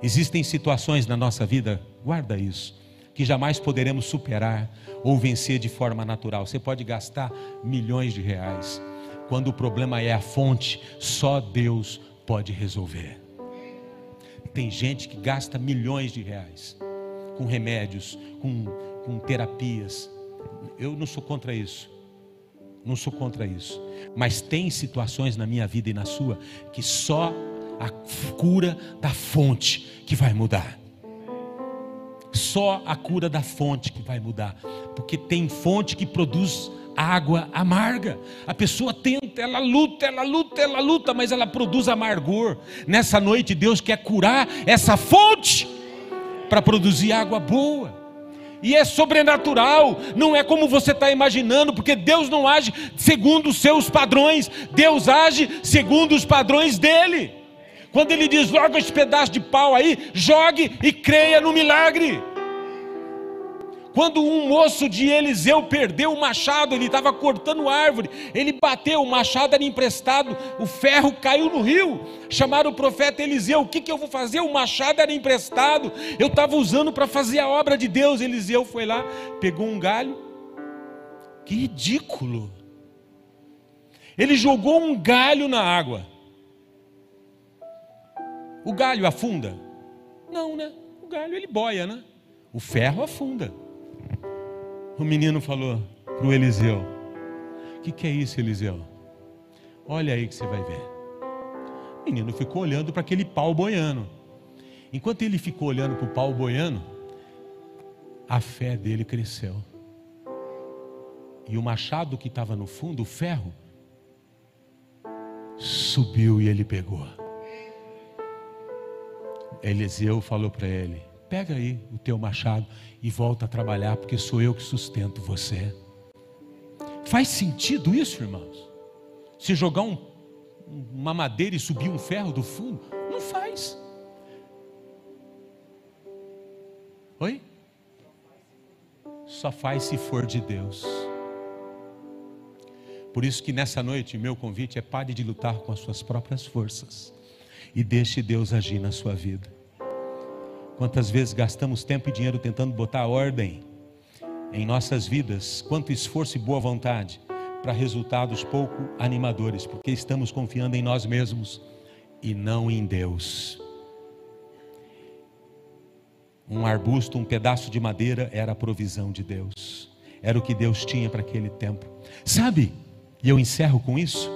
Existem situações na nossa vida, guarda isso, que jamais poderemos superar ou vencer de forma natural. Você pode gastar milhões de reais. Quando o problema é a fonte, só Deus pode resolver. Tem gente que gasta milhões de reais com remédios, com, com terapias. Eu não sou contra isso. Não sou contra isso. Mas tem situações na minha vida e na sua que só a cura da fonte que vai mudar. Só a cura da fonte que vai mudar. Porque tem fonte que produz água amarga. A pessoa tenta, ela luta, ela luta, ela luta, mas ela produz amargor. Nessa noite, Deus quer curar essa fonte para produzir água boa e é sobrenatural, não é como você está imaginando, porque Deus não age segundo os seus padrões, Deus age segundo os padrões dele. Quando ele diz, joga esse pedaço de pau aí, jogue e creia no milagre. Quando um moço de Eliseu perdeu o machado, ele estava cortando árvore, ele bateu, o machado era emprestado, o ferro caiu no rio. Chamaram o profeta Eliseu: O que, que eu vou fazer? O machado era emprestado, eu estava usando para fazer a obra de Deus. Eliseu foi lá, pegou um galho, que ridículo. Ele jogou um galho na água. O galho afunda? Não, né? O galho ele boia, né? O ferro afunda o menino falou para o Eliseu: O que, que é isso, Eliseu? Olha aí que você vai ver. O menino ficou olhando para aquele pau boiando. Enquanto ele ficou olhando para o pau boiando, a fé dele cresceu. E o machado que estava no fundo, o ferro, subiu e ele pegou. Eliseu falou para ele: Pega aí o teu machado e volta a trabalhar, porque sou eu que sustento você. Faz sentido isso, irmãos? Se jogar um, uma madeira e subir um ferro do fundo? Não faz. Oi? Só faz se for de Deus. Por isso que nessa noite meu convite é pare de lutar com as suas próprias forças e deixe Deus agir na sua vida. Quantas vezes gastamos tempo e dinheiro tentando botar ordem em nossas vidas, quanto esforço e boa vontade para resultados pouco animadores, porque estamos confiando em nós mesmos e não em Deus. Um arbusto, um pedaço de madeira era a provisão de Deus, era o que Deus tinha para aquele tempo. Sabe, e eu encerro com isso: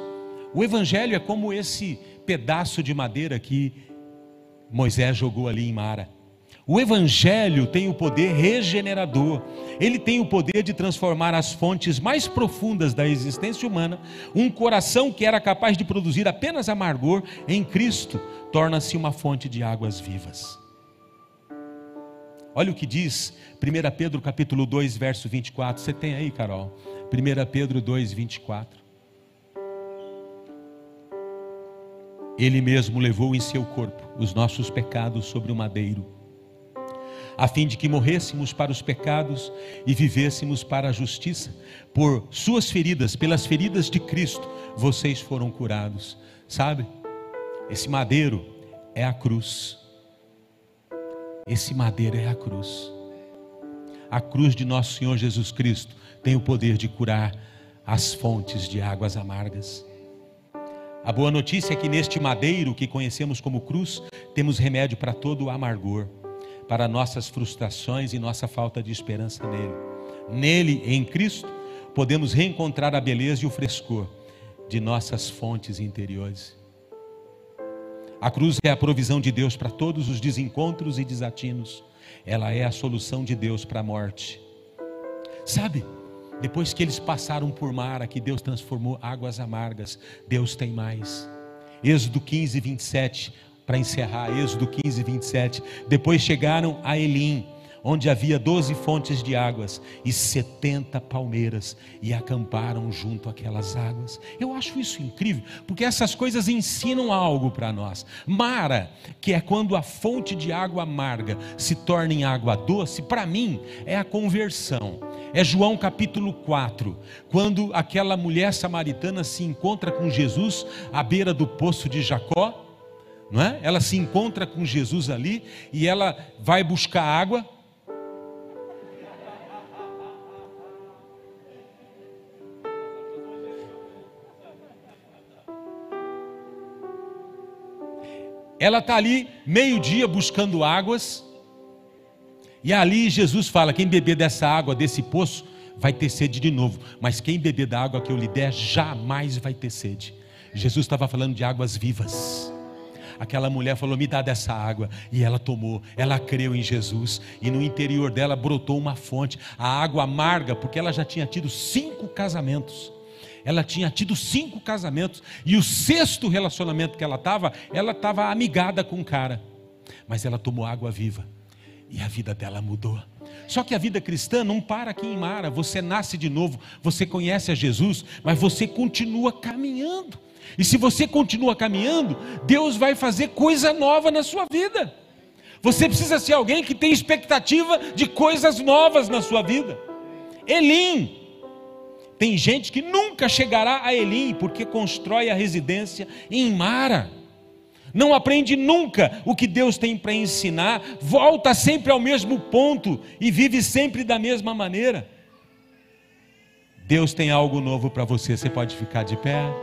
o Evangelho é como esse pedaço de madeira que Moisés jogou ali em Mara. O Evangelho tem o poder regenerador, ele tem o poder de transformar as fontes mais profundas da existência humana. Um coração que era capaz de produzir apenas amargor, em Cristo, torna-se uma fonte de águas vivas. Olha o que diz 1 Pedro capítulo 2, verso 24. Você tem aí, Carol? 1 Pedro 2, 24. Ele mesmo levou em seu corpo os nossos pecados sobre o madeiro a fim de que morrêssemos para os pecados e vivêssemos para a justiça. Por suas feridas, pelas feridas de Cristo, vocês foram curados. Sabe? Esse madeiro é a cruz. Esse madeiro é a cruz. A cruz de nosso Senhor Jesus Cristo tem o poder de curar as fontes de águas amargas. A boa notícia é que neste madeiro que conhecemos como cruz, temos remédio para todo o amargor, para nossas frustrações e nossa falta de esperança nele. Nele, em Cristo, podemos reencontrar a beleza e o frescor de nossas fontes interiores. A cruz é a provisão de Deus para todos os desencontros e desatinos. Ela é a solução de Deus para a morte. Sabe? Depois que eles passaram por Mara, que Deus transformou águas amargas, Deus tem mais. Êxodo 15, 27, para encerrar, Êxodo 15, 27. Depois chegaram a Elim, onde havia doze fontes de águas e setenta palmeiras, e acamparam junto àquelas águas. Eu acho isso incrível, porque essas coisas ensinam algo para nós. Mara, que é quando a fonte de água amarga se torna em água doce, para mim é a conversão. É João capítulo 4, quando aquela mulher samaritana se encontra com Jesus à beira do poço de Jacó, não é? Ela se encontra com Jesus ali e ela vai buscar água. Ela está ali meio-dia buscando águas. E ali Jesus fala: quem beber dessa água, desse poço, vai ter sede de novo. Mas quem beber da água que eu lhe der, jamais vai ter sede. Jesus estava falando de águas vivas. Aquela mulher falou: Me dá dessa água. E ela tomou, ela creu em Jesus. E no interior dela brotou uma fonte, a água amarga, porque ela já tinha tido cinco casamentos. Ela tinha tido cinco casamentos. E o sexto relacionamento que ela estava, ela estava amigada com um cara. Mas ela tomou água viva. E a vida dela mudou. Só que a vida cristã não para aqui em Mara. Você nasce de novo, você conhece a Jesus, mas você continua caminhando. E se você continua caminhando, Deus vai fazer coisa nova na sua vida. Você precisa ser alguém que tem expectativa de coisas novas na sua vida. Elim. Tem gente que nunca chegará a Elim porque constrói a residência em Mara não aprende nunca o que Deus tem para ensinar, volta sempre ao mesmo ponto e vive sempre da mesma maneira. Deus tem algo novo para você, você pode ficar de pé.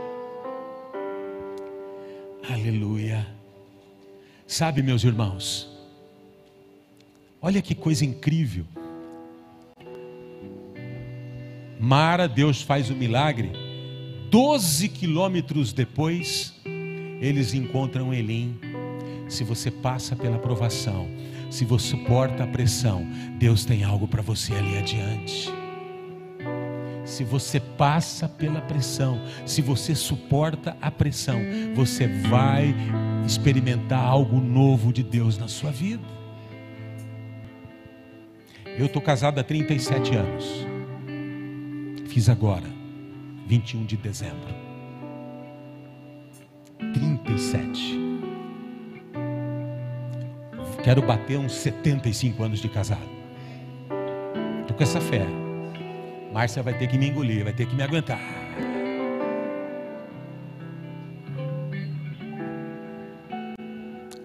Aleluia. Sabe, meus irmãos, olha que coisa incrível. Mara, Deus faz o milagre, 12 quilômetros depois, eles encontram Elim. Se você passa pela provação, se você suporta a pressão, Deus tem algo para você ali adiante. Se você passa pela pressão, se você suporta a pressão, você vai experimentar algo novo de Deus na sua vida. Eu estou casado há 37 anos. Fiz agora, 21 de dezembro. 37. Quero bater uns 75 anos de casado. Estou com essa fé. Márcia vai ter que me engolir, vai ter que me aguentar.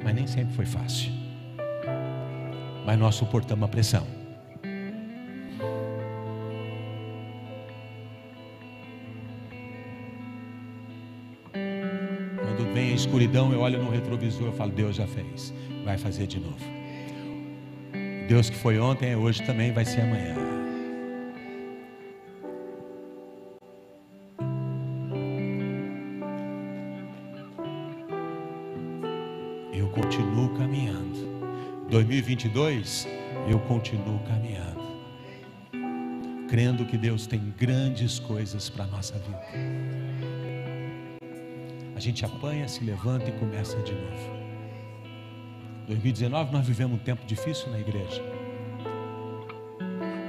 Mas nem sempre foi fácil. Mas nós suportamos a pressão. escuridão, eu olho no retrovisor e falo: Deus já fez, vai fazer de novo. Deus que foi ontem, é hoje também vai ser amanhã. Continuo caminhando. 2022, eu continuo caminhando. Crendo que Deus tem grandes coisas para a nossa vida a gente apanha, se levanta e começa de novo. 2019 nós vivemos um tempo difícil na igreja.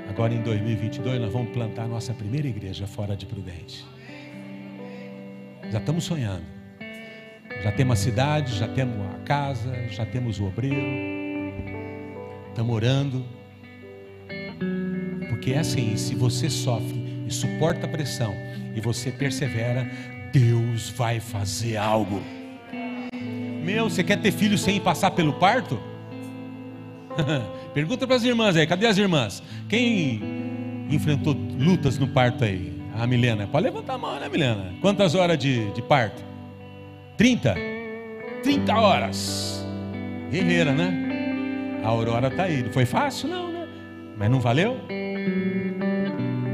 Agora em 2022 nós vamos plantar a nossa primeira igreja fora de Prudente. Já estamos sonhando. Já temos a cidade, já temos casa, já temos o obreiro. Estamos orando. Porque é assim, se você sofre e suporta a pressão e você persevera, Deus vai fazer algo. Meu, você quer ter filho sem passar pelo parto? [LAUGHS] Pergunta para as irmãs aí, cadê as irmãs? Quem enfrentou lutas no parto aí? A Milena, pode levantar a mão, né, Milena? Quantas horas de, de parto? 30? 30 horas. Guerreira, né? A Aurora está aí. Foi fácil, não, né? Mas não valeu?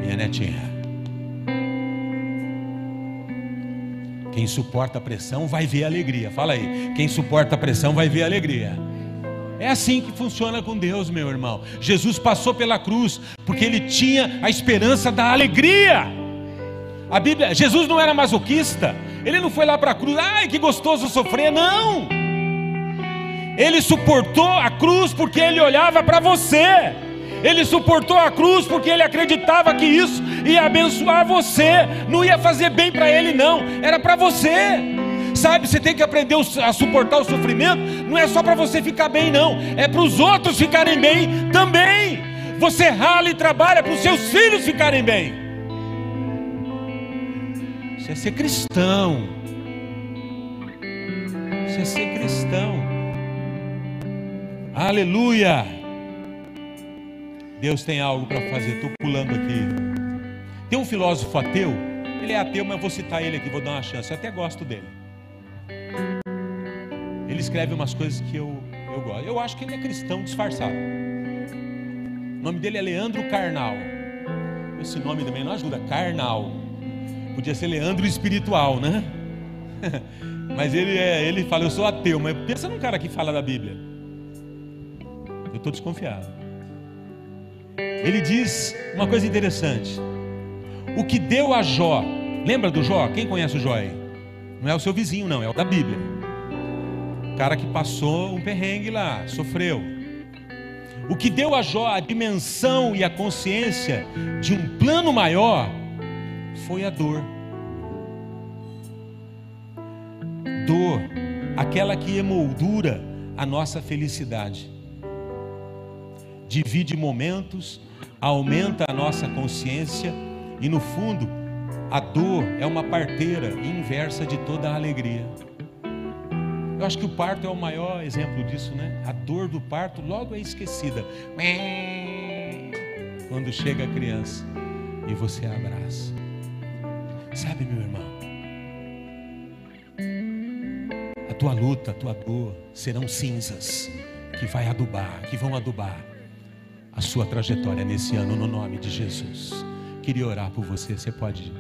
Minha netinha. Quem suporta a pressão vai ver a alegria. Fala aí. Quem suporta a pressão vai ver a alegria. É assim que funciona com Deus, meu irmão. Jesus passou pela cruz porque ele tinha a esperança da alegria. A Bíblia, Jesus não era masoquista. Ele não foi lá para a cruz, ai que gostoso sofrer, não. Ele suportou a cruz porque ele olhava para você. Ele suportou a cruz porque ele acreditava que isso ia abençoar você, não ia fazer bem para ele, não, era para você. Sabe, você tem que aprender a suportar o sofrimento, não é só para você ficar bem, não, é para os outros ficarem bem também. Você rala e trabalha para os seus filhos ficarem bem. Isso é ser cristão. Isso é ser cristão. Aleluia. Deus tem algo para fazer. Estou pulando aqui. Tem um filósofo ateu. Ele é ateu, mas vou citar ele aqui, vou dar uma chance. Eu até gosto dele. Ele escreve umas coisas que eu, eu gosto. Eu acho que ele é cristão disfarçado. O nome dele é Leandro Carnal. Esse nome também não ajuda. Carnal. Podia ser Leandro Espiritual, né? [LAUGHS] mas ele, é, ele fala, eu sou ateu. Mas pensa num cara que fala da Bíblia. Eu estou desconfiado ele diz uma coisa interessante. O que deu a Jó, lembra do Jó? Quem conhece o Jó aí? Não é o seu vizinho, não, é o da Bíblia. O cara que passou um perrengue lá, sofreu. O que deu a Jó a dimensão e a consciência de um plano maior foi a dor. Dor, aquela que emoldura a nossa felicidade. Divide momentos, aumenta a nossa consciência e, no fundo, a dor é uma parteira inversa de toda a alegria. Eu acho que o parto é o maior exemplo disso, né? A dor do parto logo é esquecida. Quando chega a criança e você abraça. Sabe, meu irmão? A tua luta, a tua dor serão cinzas que vai adubar, que vão adubar a sua trajetória nesse ano no nome de Jesus. Queria orar por você, você pode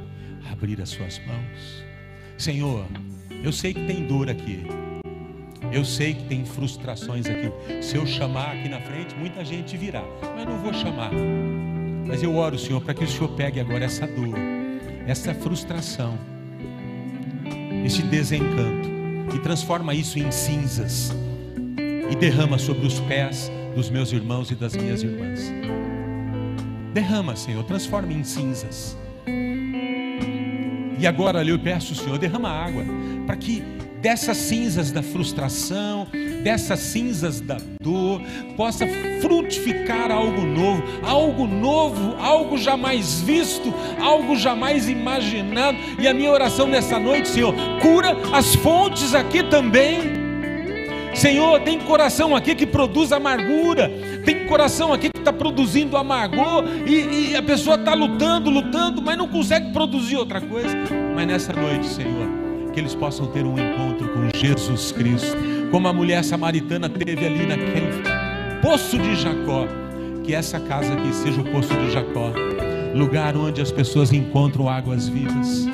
abrir as suas mãos. Senhor, eu sei que tem dor aqui. Eu sei que tem frustrações aqui. Se eu chamar aqui na frente, muita gente virá, mas não vou chamar. Mas eu oro, Senhor, para que o Senhor pegue agora essa dor, essa frustração, esse desencanto e transforma isso em cinzas e derrama sobre os pés dos meus irmãos e das minhas irmãs. Derrama, Senhor, transforma em cinzas. E agora eu peço, Senhor, derrama água, para que dessas cinzas da frustração, dessas cinzas da dor, possa frutificar algo novo, algo novo, algo jamais visto, algo jamais imaginado. E a minha oração nessa noite, Senhor, cura as fontes aqui também Senhor, tem coração aqui que produz amargura, tem coração aqui que está produzindo amargor, e, e a pessoa está lutando, lutando, mas não consegue produzir outra coisa. Mas nessa noite, Senhor, que eles possam ter um encontro com Jesus Cristo, como a mulher samaritana teve ali naquele poço de Jacó. Que essa casa aqui seja o poço de Jacó, lugar onde as pessoas encontram águas vivas